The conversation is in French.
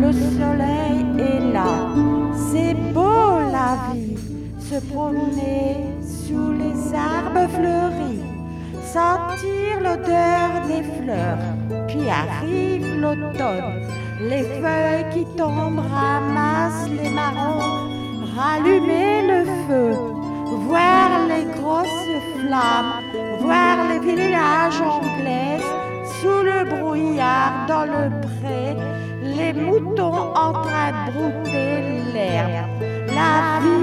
le soleil est là. C'est beau la vie, se promener sous les arbres fleuris, sentir l'odeur des fleurs, puis arrive l'automne. Les feuilles qui tombent ramassent les marrons, rallumer le feu, voir les grosses flammes, voir les villages anglais sous le brouillard dans le pré, I've